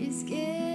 is getting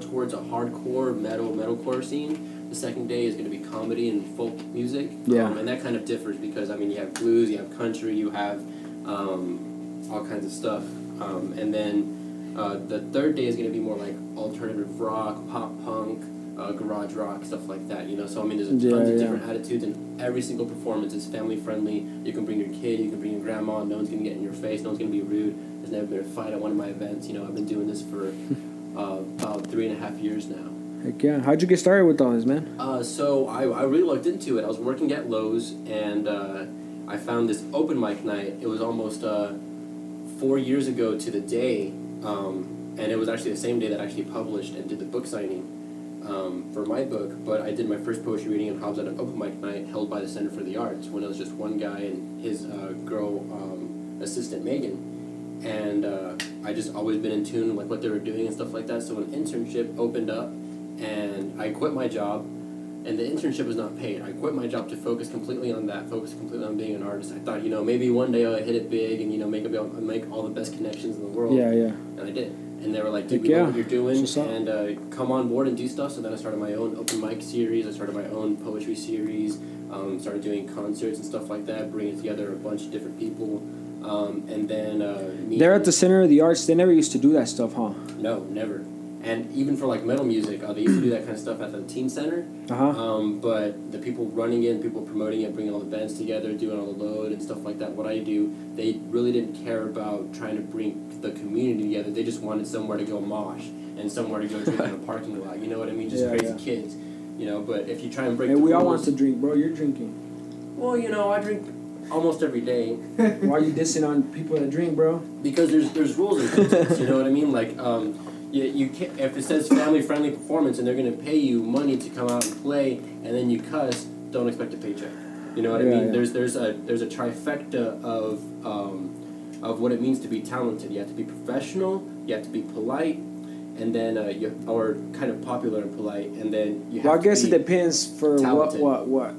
towards a hardcore metal metalcore scene. The second day is going to be comedy and folk music. Yeah. Um, and that kind of differs because I mean you have blues, you have country, you have um, all kinds of stuff. Um, and then uh, the third day is going to be more like alternative rock, pop punk, uh, garage rock, stuff like that. You know, so I mean there's Yeah, tons of yeah. different attitudes and every single performance is family friendly. You can bring your kid, you can bring your grandma. No one's gonna get in your face. No one's gonna be rude. There's never been a fight at one of my events. You know, I've been doing this for uh, about three and a half years now. Heck yeah. How'd you get started with all this, man? Uh, so I, I really looked into it. I was working at Lowe's and uh, I found this open mic night. It was almost uh, four years ago to the day, um, and it was actually the same day that I actually published and did the book signing um, for my book. But I did my first poetry reading in Hobbs at an open mic night held by the Center for the Arts when it was just one guy and his uh, girl um, assistant Megan. And uh, I just always been in tune with what they were doing and stuff like that. So an internship opened up, and I quit my job and the internship was not paid. I quit my job to focus completely on that, focus completely on being an artist. I thought, you know, maybe one day I'll hit it big and you know make a, make all the best connections in the world. Yeah, yeah. And I did. And they were like, dude, we know yeah. what you're doing, That's what's up. and uh, come on board and do stuff. So then I started my own open mic series. I started my own poetry series. Um, started doing concerts and stuff like that, bringing together a bunch of different people. Um, and then uh, They're at the Center of the Arts. They never used to do that stuff, huh? no, never. And even for like metal music, uh, they used to do that kind of stuff at the teen center. Uh huh. Um, but the people running it, people promoting it, bringing all the bands together, doing all the load and stuff like that, what I do, they really didn't care about trying to bring the community together. They just wanted somewhere to go mosh and somewhere to go drink in a parking lot. You know what I mean? Just Yeah, crazy yeah. kids. You know, but if you try and break Hey, the we all rules, want to drink, bro. You're drinking. well, you know, I drink almost every day Why are you dissing on people that drink, bro? because there's there's rules and context. you know what I mean? Like, um, you, you can't, if it says family friendly performance and they're gonna pay you money to come out and play, and then you cuss, don't expect a paycheck. You know what I mean? yeah. There's there's a there's a trifecta of um, of what it means to be talented. You have to be professional. You have to be polite. And then, uh, you, or kind of popular and polite, and then you have Well, I guess it depends for what what what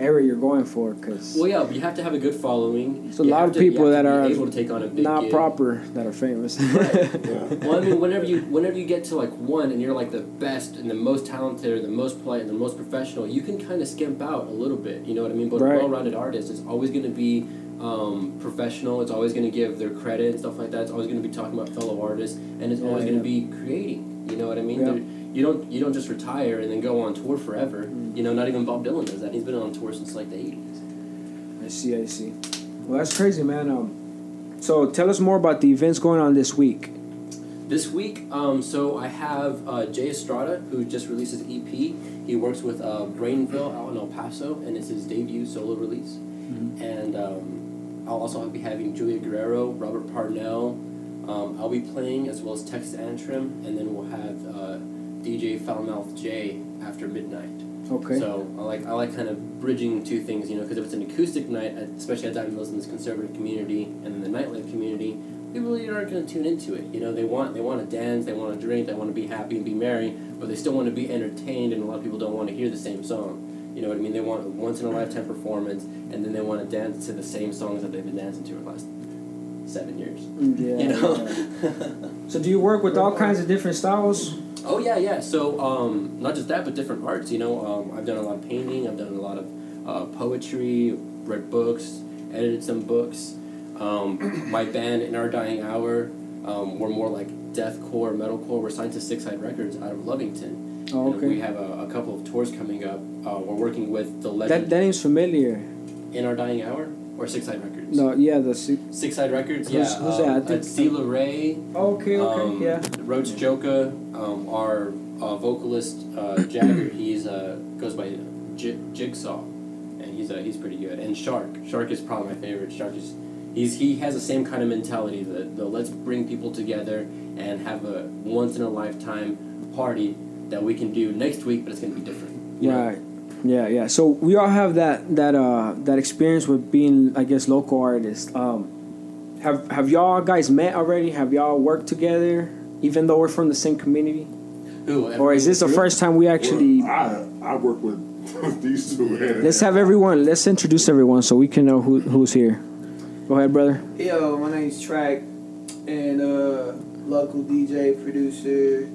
area you're going for, cause Well, yeah, you have to have a good following. There's a You lot of to- people that are able to take on a big not gig. proper that are famous. Right. Yeah. Well, I mean, whenever you whenever you get to like one and you're like the best and the most talented or the most polite and the most professional, you can kind of skimp out a little bit. You know what I mean? But Right. a well-rounded artist is always going to be um, professional. It's always going to give their credit and stuff like that. It's always going to be talking about fellow artists, and it's Yeah, always going to be creating. You know what I mean? Yeah. You don't you don't just retire and then go on tour forever. Mm. You know, not even Bob Dylan does that. He's been on tour since like the eighties. I see, I see. Well, that's crazy, man. Um, so tell us more about the events going on this week. This week, um, so I have uh, Jay Estrada, who just released his EP. He works with uh, Brainville out in El Paso, and it's his debut solo release. And um, I'll also be having Julia Guerrero, Robert Parnell. Um, I'll be playing as well as Texas Antrim, and then we'll have uh, DJ Foulmouth J after midnight. Okay. So I like I like kind of bridging two things, you know, because if it's an acoustic night, especially at Diamond Hills in this conservative community and in the nightlife community, people really aren't going to tune into it. You know, they want they want to dance, they want to drink, they want to be happy and be merry, but they still want to be entertained, and a lot of people don't want to hear the same song. You know what I mean? They want a once in a lifetime performance, and then they want to dance to the same songs that they've been dancing to for the last seven years. Mm, yeah. You know. yeah. So do you work with all kinds of different styles? Oh yeah, yeah. So um, not just that, but different arts. You know, um, I've done a lot of painting. I've done a lot of uh, poetry. Read books. Edited some books. Um, my band, In Our Dying Hour, um, we're more like deathcore, metalcore. We're signed to Six Side Records out of Lovington. Oh, And we have a, a couple of tours coming up. Uh, we're working with the legend that that name's familiar. In Our Dying Hour or Six Side Records. No, yeah, the si- Six Side Records. Who's- yeah. who's um, that? I think- Ray. Okay, okay, Um, yeah. Roach Joka, um, our uh, vocalist uh, Jagger, he's uh, goes by J- Jigsaw, and he's uh, he's pretty good. And Shark, Shark is probably my favorite. Shark is he's he has the same kind of mentality. The, the let's bring people together and have a once in a lifetime party that we can do next week, but it's gonna be different. Right. Yeah, yeah. So we all have that that uh that experience with being, I guess, local artists. Um, have have y'all guys met already? Have y'all worked together, even though we're from the same community? Who? Or is this the first time we actually? Well, I I work with these two. hand in Let's have everyone. Let's introduce everyone so we can know who who's here. Go ahead, brother. Yo, my name's Track, and uh, local DJ producer.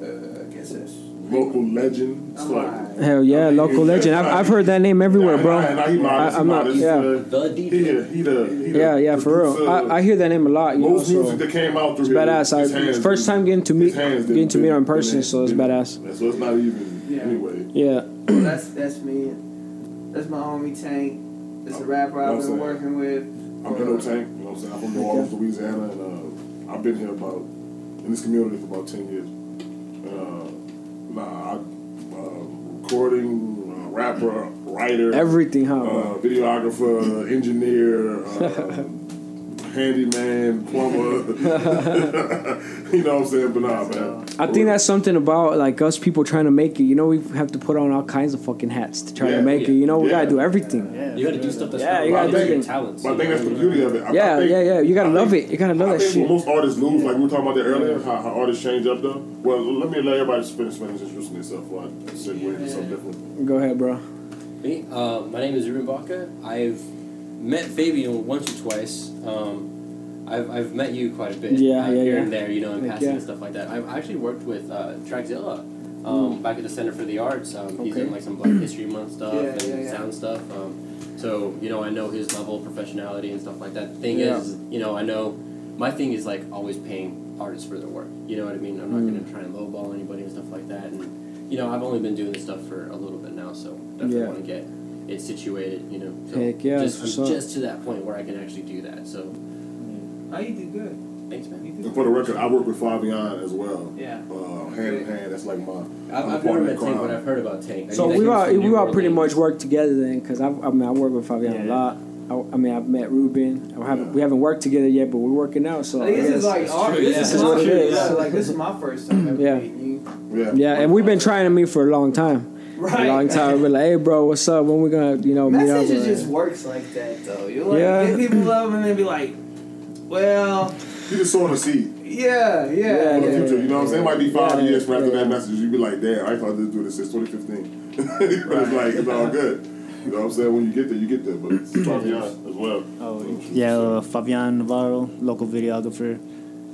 Uh, I guess that's. Local legend. It's like. Hell yeah, local legend. I've, I've heard that name everywhere, Nah, bro. nah, nah, he modest, I- I'm not- yeah. Uh, The he, DJ. he, the, he the Yeah, yeah, for real. I, I hear that name a lot. You know, Most music so that came out through it's here, badass. I his hands first didn't- time getting to meet his hands getting to meet her in didn't- person, so it's didn't- badass. So it's not even Yeah. anyway. Yeah. that's that's me. That's my homie Tank. That's a rapper I've been working with. I'm Ghetto Tank, you know what I'm saying? I'm from New Orleans, Louisiana, and uh, I've been here about, in this community for about 10 years. Uh, nah, I, uh, recording, uh, rapper, writer, Everything, huh? uh, videographer, engineer, uh, handyman, plumber. you know what I'm saying? But nah, man. I think that's something about like us people trying to make it. You know, we have to put on all kinds of fucking hats to try Yeah. to make it. You know, we Yeah. gotta do everything. You got to do stuff that's Yeah, not you gotta related to do your it. talents. But I you think know that's the what I mean? beauty of it. I, I Yeah, think, yeah, yeah. You gotta I love think- it. You gotta love I that think shit. what most artists lose, like we were talking about that earlier, how, how artists change up though. Well, let me let everybody just finish, finish introducing themselves before I segue into something different. Go ahead, bro. Me, uh, my name is Ruben Baca. I've met Fabian once or twice. Um, I've, I've met you quite a bit. Yeah, uh, yeah, Here yeah. and there, you know, in Like, passing yeah. and stuff like that. I've actually worked with uh, Trackzilla um, back at the Center for the Arts. Um, He's Okay. in like some Black History Month stuff Yeah, and sound stuff. Um, so you know, I know his level of professionality and stuff like that. The thing is, you know, I know my thing is like always paying artists for their work. You know what I mean? I'm not Mm. going to try and lowball anybody and stuff like that. And you know, I've only been doing this stuff for a little bit now, so definitely want to get it situated. You know, so Heck yeah, just for just to that point where I can actually do that. So Oh, you did good. Thanks, man. And for the record, I work with Fabian as well. Yeah. Uh, hand in hand. That's like my. I've, my I've never partner met Tank, but. I've heard about Tank. I So we all from we all pretty Orleans. much work together then, because I, I mean I work with Fabian a lot. I, I mean I've met Ruben. I haven't, Yeah. we haven't worked together yet, but we're working out. So I think I this is like our, true, this yeah. is This is my what it is. Yeah, like this is my first time ever Yeah. meeting you. Yeah. yeah, and we've been trying to meet for a long time. Right. A long time. We're like, hey, bro, what's up? When we gonna, you know, meet up? Messages just works like that though. You like Yeah. get people love and then be like, well, You just sowing a seed yeah, yeah. Yeah, for the yeah, future. You know what I'm saying? It might be five Yeah, years from after yeah. that message. you'd be like, damn, I thought this do this since 2015. but it's like it's all good. You know what I'm saying? When you get there, you get there. But it's Fabian as well. Oh, yeah, uh, Fabian Navarro, local videographer.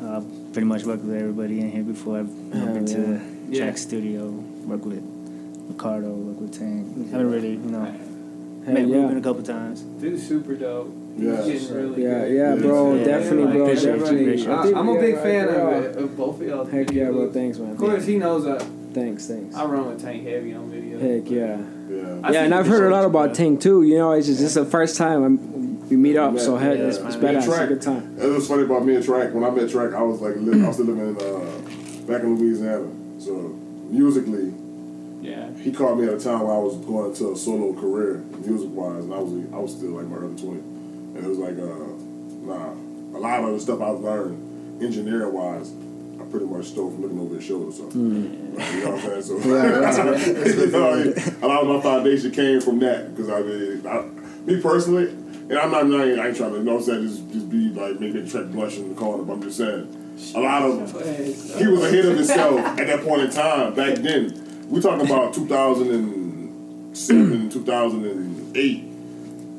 Uh, pretty much worked with everybody in here before. I've, I've been to the Yeah. track studio, worked with Ricardo, worked with Tank. Haven't really, you know, Hey, met yeah. Ruben a couple times. Dude's super dope. Yeah. He's really Yeah, yeah, bro, Yeah, definitely, like, bro, appreciate you, definitely. I, you. I'm a big Yeah, fan right, of it, of both of y'all. Heck yeah, bro, thanks, man. Of course, he knows that Thanks, thanks. I run with Tank Heavy on video. Heck yeah. Yeah. Yeah, and I've heard a lot about bro. Tank too. You know, it's just this is the first time I'm, we meet up, so heck, Yeah, it's, it's man. badass. It's a Track. good time. It was funny about me and Track. When I met Track, I was like, I was still living in uh, back in Louisiana. So musically, Yeah. he called me at a time where I was going to a solo career, music wise, and I was I was still like my early twenties, and it was like, uh, nah, a lot of the stuff I've learned engineering wise, I pretty much stole from looking over his shoulder. So like, you know what I'm saying? So you know, a lot of my foundation came from that because I mean, I, me personally, and I'm not, I ain't, I ain't trying to, you know what I'm saying, just just be like maybe Track blush in the corner, but I'm just saying, a lot of he was ahead of himself at that point in time back then. We're talking about 2007, 2008.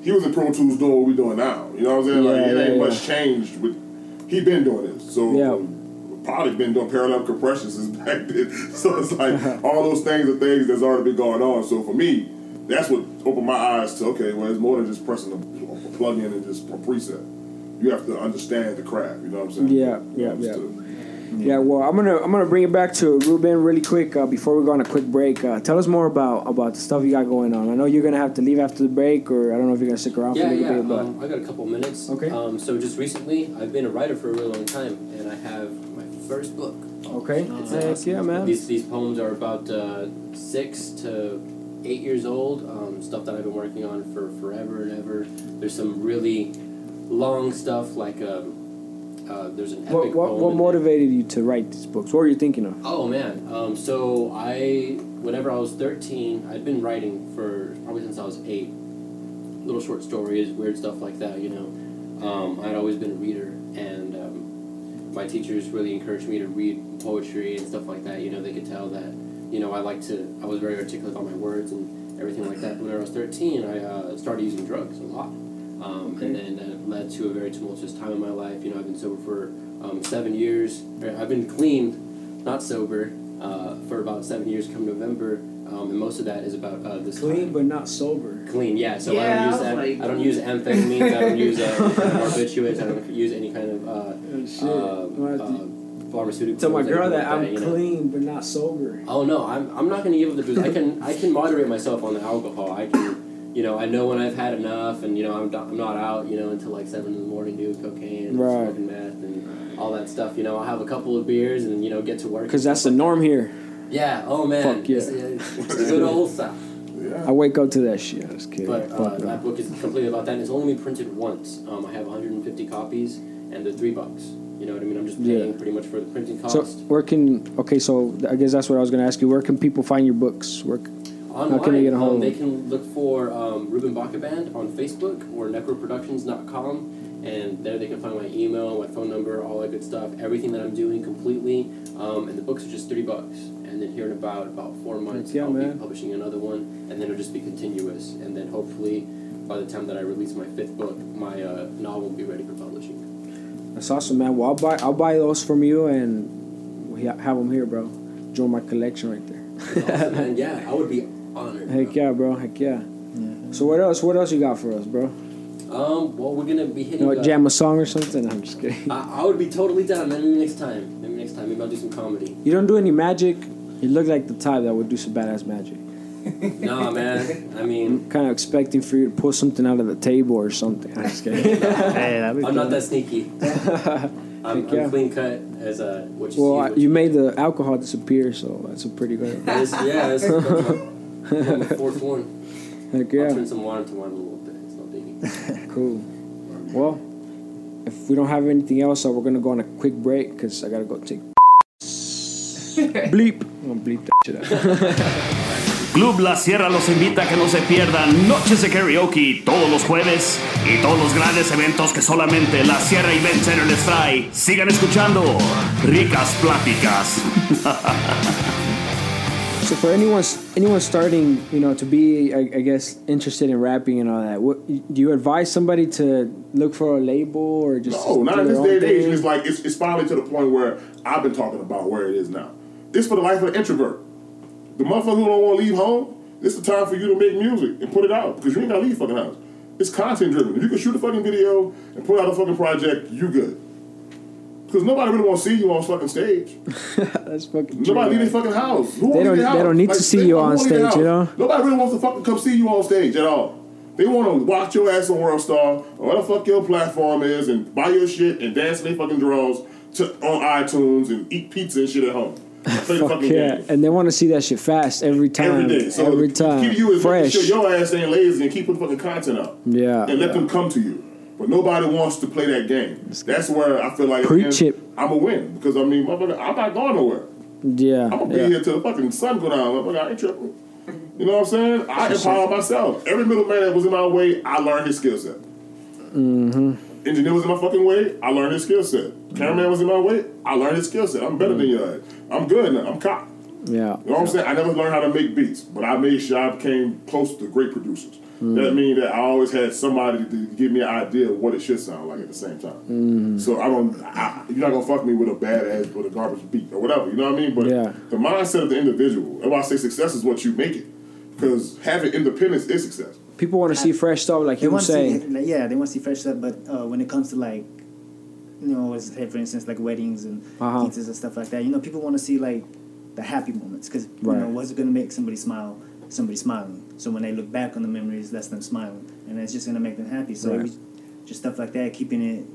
He was in Pro Tools doing what we're doing now. You know what I'm saying? like Yeah, it ain't yeah, much changed. With he been doing this, so Yeah. probably been doing parallel compressions since back then. So it's like all those things are things that's already been going on. So for me, that's what opened my eyes to okay, well, it's more than just pressing a, a plug in and just a preset. You have to understand the craft. You know what I'm saying? Yeah, yeah, yeah. Understood. Yeah, well, I'm gonna I'm gonna bring it back to Ruben really quick uh, before we go on a quick break. Uh, tell us more about about the stuff you got going on. I know you're gonna have to leave after the break, or I don't know if you're gonna stick around for Yeah, a little yeah. bit. But Um, I got a couple minutes. Okay. Um, so just recently, I've been a writer for a really long time, and I have my first book. okay, It's, Heck yeah, man. These these poems are about uh, six to eight years old. Um, stuff that I've been working on for forever and ever. There's some really long stuff like um, uh, there's an epic What what, what motivated you to write these books? What were you thinking of? Oh man, um, so I whenever I was thirteen, I'd been writing for probably since I was eight. Little short stories, weird stuff like that. You know, um, I'd always been a reader, and um, my teachers really encouraged me to read poetry and stuff like that. You know, they could tell that you know I like to. I was very articulate about my words and everything like that. But when I was thirteen, I uh, started using drugs a lot. Um, Okay. And then that led to a very tumultuous time in my life. You know, I've been sober for um, seven years. I've been clean, not sober, uh, for about seven years come November. Um, and most of that is about uh, this Clean time. but not sober. Clean, yeah. So Yeah, I I don't use was that. like- I don't use amphetamines. I don't use uh, barbiturates. I don't use any kind of uh, Oh, shit. uh, I'm gonna have to uh, pharmaceuticals. Tell my girl like that I'm you know. clean but not sober. Oh no, I'm, I'm not gonna give up the booze. I can I can moderate myself on the alcohol. I can, you know, I know when I've had enough, and you know I'm, not- I'm not out, you know, until like seven in the morning doing cocaine, and Right. smoking meth, and all that stuff. You know, I'll have a couple of beers and you know get to work. Because that's the norm here. Yeah. Oh man. Fuck yeah. It's, it's good old South. Yeah. I wake up to that shit. I was kidding. But uh, Fuck no. that book is completely about that. And it's only been printed once. Um, I have 150 copies, and they're three bucks. You know what I mean? I'm just paying Yeah. pretty much for the printing cost. So where can okay? So I guess that's what I was gonna ask you. Where can people find your books? Where Online, can they get a hold um, they can look for um, Ruben Baca Band on Facebook or necroproductions.com, and there they can find my email, my phone number, all that good stuff, everything that I'm doing completely. Um, and the books are just three bucks. And then here in about about four months, yeah, I'll man. be publishing another one, and then it'll just be continuous. And then hopefully, by the time that I release my fifth book, my uh, novel will be ready for publishing. That's awesome, man. Well, I'll buy I'll buy those from you and we have them here, bro. Join my collection right there. awesome, man. Yeah, I would be honored. Heck yeah, bro. Heck yeah. So what else? What else you got for us, bro? Um, well, we're gonna be hitting. You know, jam a song or something? I'm just kidding. I, I would be totally down. Maybe next time. Maybe next time. Maybe I'll do some comedy. You don't do any magic. You look like the type that would do some badass magic. nah, man. I mean, I'm kind of expecting for you to pull something out of the table or something. I'm just kidding. Hey, that'd be I'm not that sneaky. I'm, I'm clean cut as a what you Well, see. I, is what you made the alcohol disappear, so that's a pretty good. This, yeah, this the fourth one. Heck I'll yeah, turn some water into wine a little bit. It's no biggie. cool. Well, if we don't have anything else, so we're gonna go on a quick break because I gotta go take. bleep. I'm gonna bleep that shit out. Club La Sierra los invita a que no se pierdan noches de karaoke todos los jueves y todos los grandes eventos que solamente La Sierra Event Center les trae. Sigan escuchando Ricas Pláticas. So for anyone anyone starting, you know, to be, I, I guess, interested in rapping and all that, what do you advise somebody to look for a label or just No, not in this day and age. It's like it's, it's finally to the point where I've been talking about where it is now. This for the life of the introvert. The motherfucker who don't want to leave home. This is the time for you to make music and put it out because you ain't gotta leave fucking house. It's content driven. If you can shoot a fucking video and put out a fucking project, you good. Because nobody really want to see you on fucking stage. That's fucking. Nobody leave their fucking house. Who They don't- their they don't need to see you on wanna leave their stage, you know? Nobody really wants to fucking come see you on stage at all. They want to watch your ass on World Star or what the fuck your platform is and buy your shit and dance in their fucking drawers to, on iTunes and eat pizza and shit at home. Fuck yeah, game. and they want to see that shit fast every time, Every day. So every time, to you is fresh. sure your ass ain't lazy and keep putting fucking content up. Yeah, And let yeah. them come to you. But nobody wants to play that game. That's where I feel like Preach it. I'm a win because I mean, motherfucker, I'm not going nowhere. yeah, I'm gonna yeah. be here till the fucking sun go down. Motherfucker, I ain't tripping. You know what I'm saying? I empower myself. Every middleman that was in my way, I learned his skill set. Mm-hmm. Engineer was in my fucking way, I learned his skill set. Cameraman was in my way, I learned his skill set. I'm better than you. ass. I'm good now. I'm cocked. yeah. You know what I'm saying? I never learned how to make beats, but I made sure I became close to great producers. Mm. That means that I always had somebody to give me an idea of what it should sound like at the same time. Mm. So I don't, I, you're not gonna fuck me with a bad ass with a garbage beat or whatever. You know what I mean? But Yeah. the mindset of the individual. That's why I say success is what you make it, because having independence is success. People want to see fresh stuff, like They he want to see, yeah, they want to see fresh stuff. But uh, when it comes to like, you know, let's say for instance, like weddings and Uh-huh. pizzas and stuff like that, you know, people want to see like the happy moments because you Right. know what's gonna make somebody smile, somebody smiling. So when they look back on the memories, that's them smiling, and it's just gonna make them happy. So Right. every, just stuff like that, keeping it,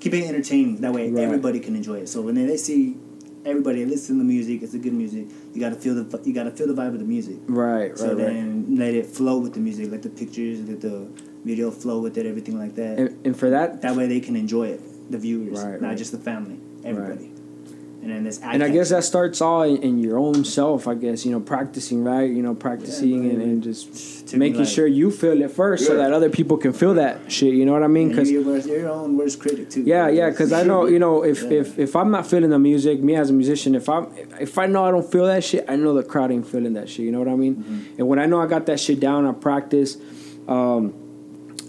keeping it entertaining. That way, Right. everybody can enjoy it. So when they, they see. Everybody listen to the music. It's a good music. You gotta feel the you gotta feel the vibe of the music. Right, right, So right. then let it flow with the music, let the pictures, let the video flow with it, everything like that. And, and for that, that way they can enjoy it, the viewers, Right, not right. just the family, everybody. And then this and I guess that starts all in, in your own self. I guess you know practicing, right? You know practicing and, and just Took making like- sure you feel it first, so that other people can feel that shit. You know what I mean? Because you're, your your own worst critic too. Yeah, yeah, because I know you know if, Yeah. if if I'm not feeling the music, me as a musician, if I'm if I know I don't feel that shit, I know the crowd ain't feeling that shit. You know what I mean? Mm-hmm. And when I know I got that shit down, I practice. Um,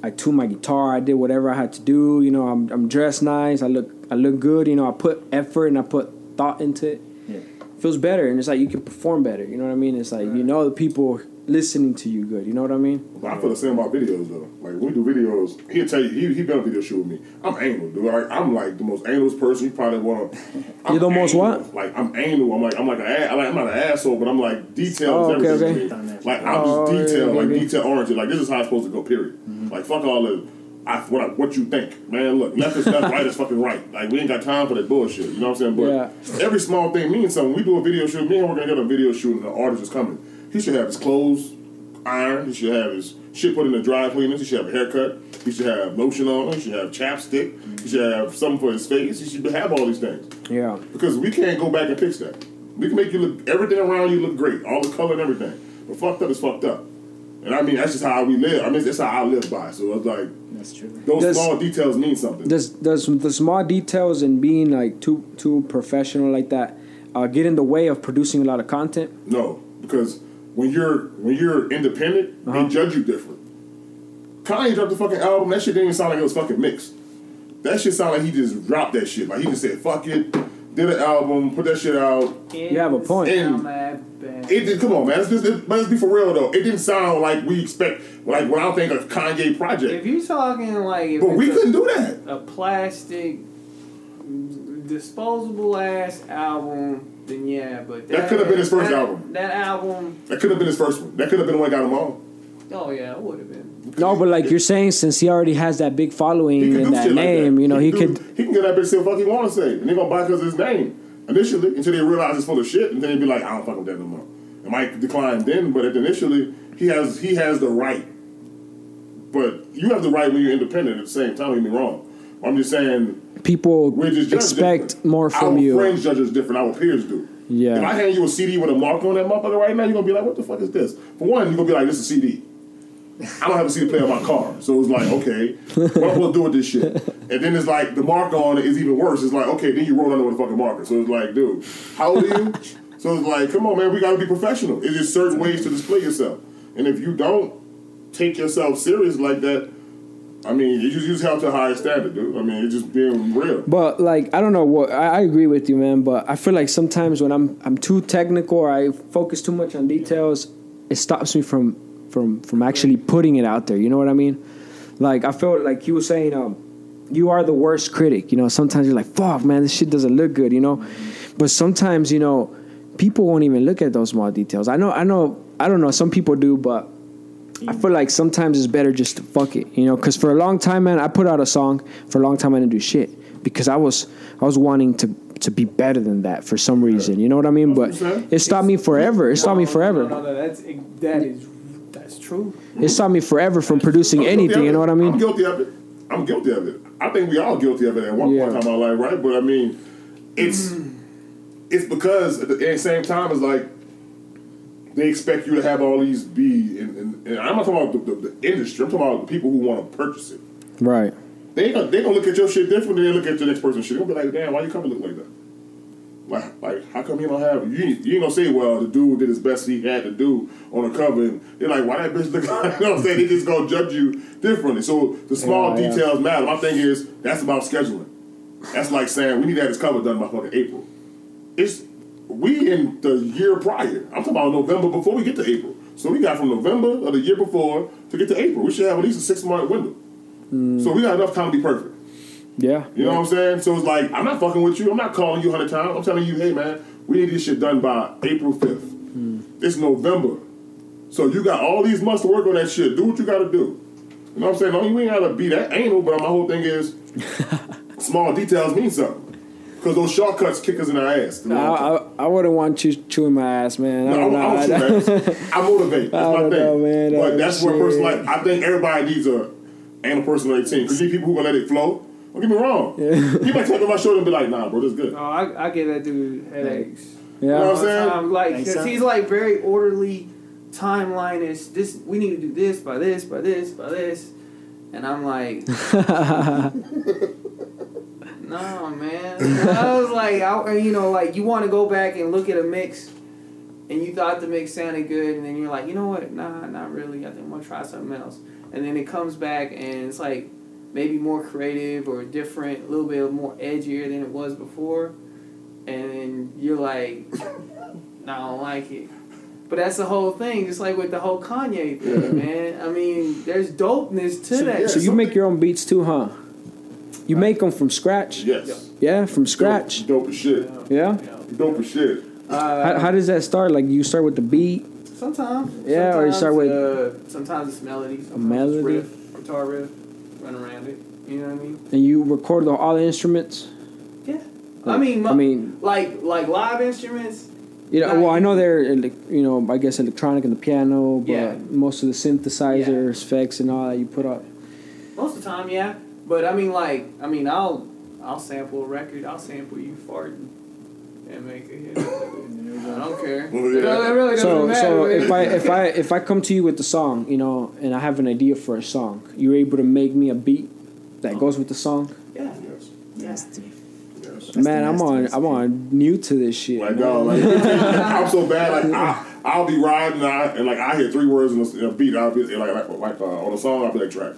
I tune my guitar. I did whatever I had to do. You know, I'm I'm dressed nice. I look I look good. You know, I put effort and I put thought into it. Yeah. Feels better, and it's like you can perform better. You know what I mean? It's like you know the people listening to you good. You know what I mean? But I feel the same about videos though. Like when we do videos, he'll tell you he he a video shoot with me. I'm anal, dude. Like, I'm like the most anal person you probably want. to You're the most what? Like I'm anal. I'm like I'm like, a, ass- like I'm not an asshole, but I'm like detailed. Oh, okay, everything okay. Like I'm Oh, just yeah, detailed, like detail oriented. Like this is how it's supposed to go. Period. Mm-hmm. Like fuck all the. I, what, I, what you think, man? Look, left is left, right is fucking right. Like we ain't got time for that bullshit. You know what I'm saying? But every small thing means something. We do a video shoot. Me and we're gonna get a video shoot, and the artist is coming. He should have his clothes ironed. He should have his shit put in the dry cleaners. He should have a haircut. He should have lotion on. He should have chapstick. He should have something for his face. He should have all these things Yeah. because we can't go back and fix that. We can make you look everything around you look great, all the color and everything. But fucked up is fucked up. And I mean that's just how we live. I mean that's how I live by. So it's like That's true. those Does- small details mean something. Does does the small details and being like too too professional like that uh, get in the way of producing a lot of content? No, because when you're when you're independent, Uh-huh. they judge you different. Kanye dropped the fucking album. That shit didn't even sound like it was fucking mixed. That shit sounded like he just dropped that shit. Like he just said, "Fuck it," did an album, put that shit out. You have a point. And it did. Come on, man. Let's, just, it, let's be for real though. It didn't sound like we expect. Like when I think of Kanye project, If you're talking like, but we a- couldn't do that. a plastic disposable ass album, then yeah, but That could have been his first that- album. That album, That could have been his first one. That could have been the one that got him on. oh yeah, it would have been. No, but like you're saying, since he already has that big following He and that shit like name, that. you know, he, can could. do- He can get that bitch say fuck he want to say, and they gonna buy because of his name initially until they realize it's full of shit, and then they'd be like, I don't fuck with that no more. It might decline then, but initially he has he has the right. But you have the right when you're independent at the same time. Don't get me wrong. I'm just saying People we're just expect different. more from our you. friends judge us different. Our peers do. Yeah. If I hand you a CD with a mark on that motherfucker right now, you're gonna be like, what the fuck is this? For one, you're gonna be like, this is a CD. I don't have a CD player in my car. So it's like, okay, what am I to do with this shit? And then it's like, the mark on it is even worse. It's like, okay, then you roll under with a fucking marker. So it's like, dude, how old are you? so it's like, come on, man, we gotta be professional. It's just certain ways to display yourself. And if you don't take yourself serious like that, I mean, you just, you just held to a higher standard, dude. I mean, it's just being real. But like I don't know what I, I agree with you, man. But I feel like sometimes when I'm I'm too technical or I focus too much on details, it stops me from from from actually putting it out there. You know what I mean? Like I felt like you were saying, um, you are the worst critic. You know, sometimes you're like, fuck, man, this shit doesn't look good. You know, but sometimes you know, people won't even look at those small details. I know, I know, I don't know. Some people do, but I feel like sometimes it's better just to fuck it, you know. Because for a long time, man, I put out a song. For a long time, I didn't do shit because I was I was wanting to to be better than that for some reason. You know what I mean? But That's what I'm saying. it stopped me forever. It stopped me forever. No, no, no, that's that is that's true. It stopped me forever from producing anything. You know what I mean? I'm guilty of it. I'm guilty of it. I think we all guilty of it at one Yeah. point in our life, right? But I mean, it's mm-hmm. it's because at the same time it's like they expect you to have all these be, and, and, and I'm not talking about the, the, the industry. I'm talking about the people who want to purchase it. Right. They gonna, they gonna look at your shit different than they look at the next person's shit. They're gonna be like, damn, why you come to look like that? Like, like, how come you don't have? You, ain't- you ain't gonna say, well, the dude did his best he had to do on the cover, and they're like, why that bitch look? like You know what I'm saying? They just gonna judge you differently. So the small Yeah, yeah. details matter. My thing is that's about scheduling. That's like saying we need to have this cover done by fucking April. It's we in the year prior. I'm talking about November before we get to April. So we got from November of the year before to get to April. We should have at least a six month window. Hmm. So we got enough time to be perfect. Yeah. You know what I'm saying? So it's like, I'm not fucking with you. I'm not calling you 100 times. I'm telling you, hey, man, we need this shit done by April 5th. Hmm. It's November. So you got all these months to work on that shit. Do what you got to do. You know what I'm saying? No, you ain't got to be that anal, but my whole thing is small details mean something. Because those shortcuts kick us in our ass. I, I, I wouldn't want you chewing my ass, man. I No, don't I'm, I'm, know. a. I motivate. That's I my thing. know, man. But that's where a person like I think everybody needs a and a person on their team. Because you need people who gonna let it flow. Don't get me wrong. He might tap on my shoulder and be like, "Nah, bro, this good." No, I, I give that dude headaches. You know yeah. what I'm saying? Um, like, Makes cause sense. he's like very orderly. Timeline is this. We need to do this by this by this by this, and I'm like, no, man. I was like, I, you know, like you want to go back and look at a mix, and you thought the mix sounded good, and then you're like, you know what? Nah, not really. I think I'm gonna try something else, and then it comes back and it's like maybe more creative or different, a little bit more edgier than it was before, and you're like, "Nah, I don't like it. But that's the whole thing, just like with the whole Kanye thing, Yeah. man. I mean, there's dopeness to So, that. yeah, So you make your own beats too, huh? You make them from scratch? Yes. Yeah, from scratch. Dope, dope as shit. Yeah. Dope as shit. Uh, How, how does that start? Like you start with the beat. Sometimes. Yeah, or you start with- Uh, sometimes it's melody. Sometimes melody? It's riff, guitar riff, run around it. You know what I mean? And you recorded the, all the instruments. Yeah. I mean, I mean, like like live instruments. you know. Well, I know they're, you know, I guess electronic and the piano, but Yeah. most of the synthesizers, effects, and all that you put up. Most of the time, yeah. But I mean, like, I mean, I'll I'll sample a record. I'll sample you farting and make a hit. I don't care. Well, yeah. It really- it really doesn't So, matter. so if I if I if I come to you with the song, you know, and I have an idea for a song, you're able to make me a beat that goes with the song. yeah. Yes. Nasty. Yes. Man, I'm on I'm on new to this shit. Like, man. dog, like, I'm so bad. Like, I, I'll be riding and, I, and like I hear three words in a, in a beat. I'll be like, like, like uh, on a song. I'll be like, track.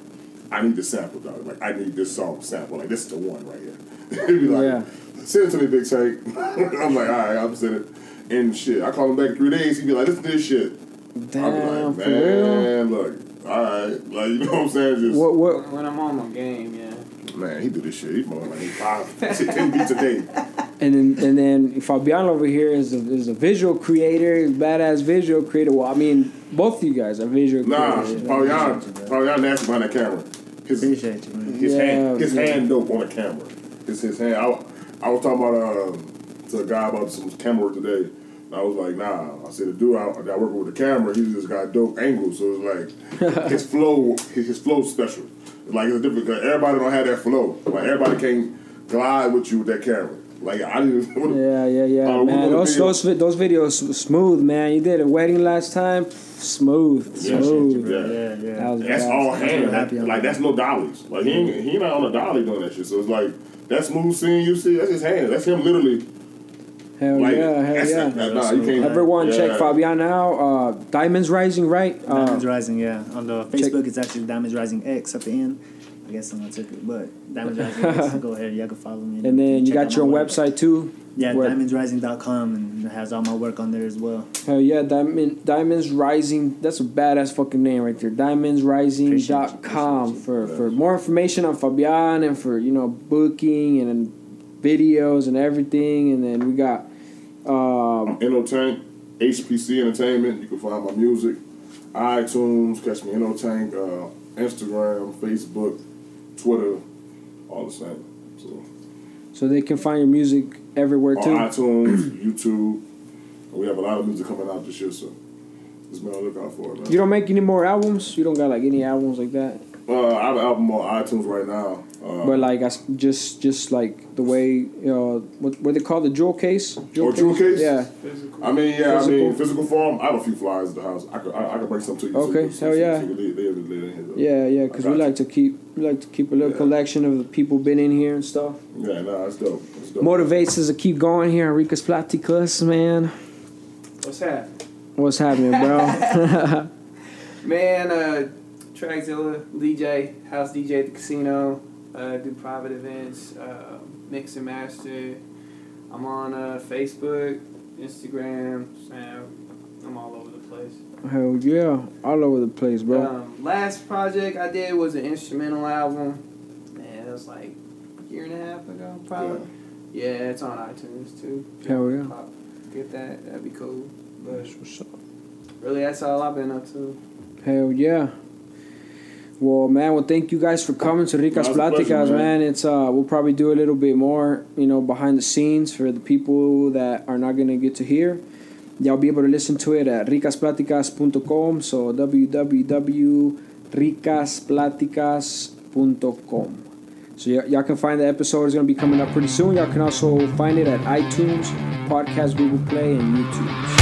I need this sample, dog. Like, I need this song sample. Like, this is the one right here. He'd be like, Yeah. Send it to me, Big Tank. I'm like, all right, I'm sending it. And shit, I call him back in three days. He'd be like, listen to this shit. I'll be Damn, like, for real. man, look, all right, like you know what I'm saying? Just What what When I'm on my game, yeah. man, he do this shit. He's more like five, ten beats a day. And then and then Fabian over here is a, is a visual creator, badass visual creator. Well, I mean, both of you guys are visual Nah, creators. Paulyan, Paulyan nasty behind that camera. His, Appreciate you, man. his Yeah, hand, his yeah. hand dope on the camera. It's his hand. I, I was talking about uh, to a guy about some camera work today. And I was like, nah. I said the dude I, I working with the camera, he just got dope angles. So it's like his flow, his, his flow's special. It's like it's different. Cause everybody don't have that flow. Like everybody can't glide with you with that camera. Like I didn't. Yeah, yeah, yeah, Uh, man. Those video- those those videos smooth, man. You did a wedding last time, smooth, Yeah, smooth. yeah. Yeah, yeah. That was That's badass. all hand. happy like that. that's no dollies. Like he ain't, he not on a dolly doing that shit. So it's like that smooth scene you see. That's his hand. That's him literally. Hell Like yeah, hell that's yeah. That, nah, you can't. Everyone yeah. check Fabian out. Uh, Diamonds Rising, right? Uh, Diamonds Rising, yeah. On the Facebook, it's actually Diamonds Rising X at the end. I guess someone took it, but Diamonds Rising X. Go ahead, y'all can follow me. and then you got your own website too. Yeah, where- diamondsrising.com, and it has all my work on there as well. Hell yeah, Diamond, Diamonds Rising. That's a badass fucking name right there. DiamondsRising.com Appreciate you, for for more information on Fabian and for you know booking and then videos and everything. And then we got um, Entertain, HPC Entertainment. You can find my music, iTunes. Catch me Entertain, uh, Instagram, Facebook, Twitter, all the same. So so they can find your music everywhere on too. iTunes, YouTube. We have a lot of music coming out this year, so just be on the lookout for it, man. You don't make any more albums. You don't got like any albums like that. Uh, I have an album on iTunes right now. Uh, But like, I s- just just like the way you know what what they call the jewel case. Oh, jewel case? Yeah. Physical. I mean, yeah, I mean, physical form. I have a few flyers at the house. I could, I, I could bring some to you. Okay, so, hell yeah. So you can leave, leave, leave it in here. Yeah, yeah, because we got like to keep we like to keep a little Yeah. collection of the people been in here and stuff. Yeah, nah, it's dope. It's dope. Motivates us to keep going here, Enriquez Platicas, man. What's that? What's happening, bro? Man, uh, Trackzilla, DJ, house DJ at the casino, uh, do private events, uh, mix and master. I'm on uh, Facebook, Instagram, Snap. I'm all over the place. Hell yeah, all over the place, bro. Um, last project I did was an instrumental album. Man, it was like a year and a half ago, probably. Yeah, it's on iTunes too. Hell yeah. Pop- Get that, that'd be cool. But That's what's up. really, that's all I've been up to. Hell yeah. Well, man, well, thank you guys for coming to Ricas That was pleasure, Platicas, man. man. It's uh, we'll probably do a little bit more, you know, behind the scenes for the people that are not gonna get to hear. Y'all be able to listen to it at ricasplaticas.com. So www.ricasplaticas.com. So y- y'all can find the episode. It's gonna be coming up pretty soon. Y'all can also find it at iTunes, Podcast, Google Play, and YouTube.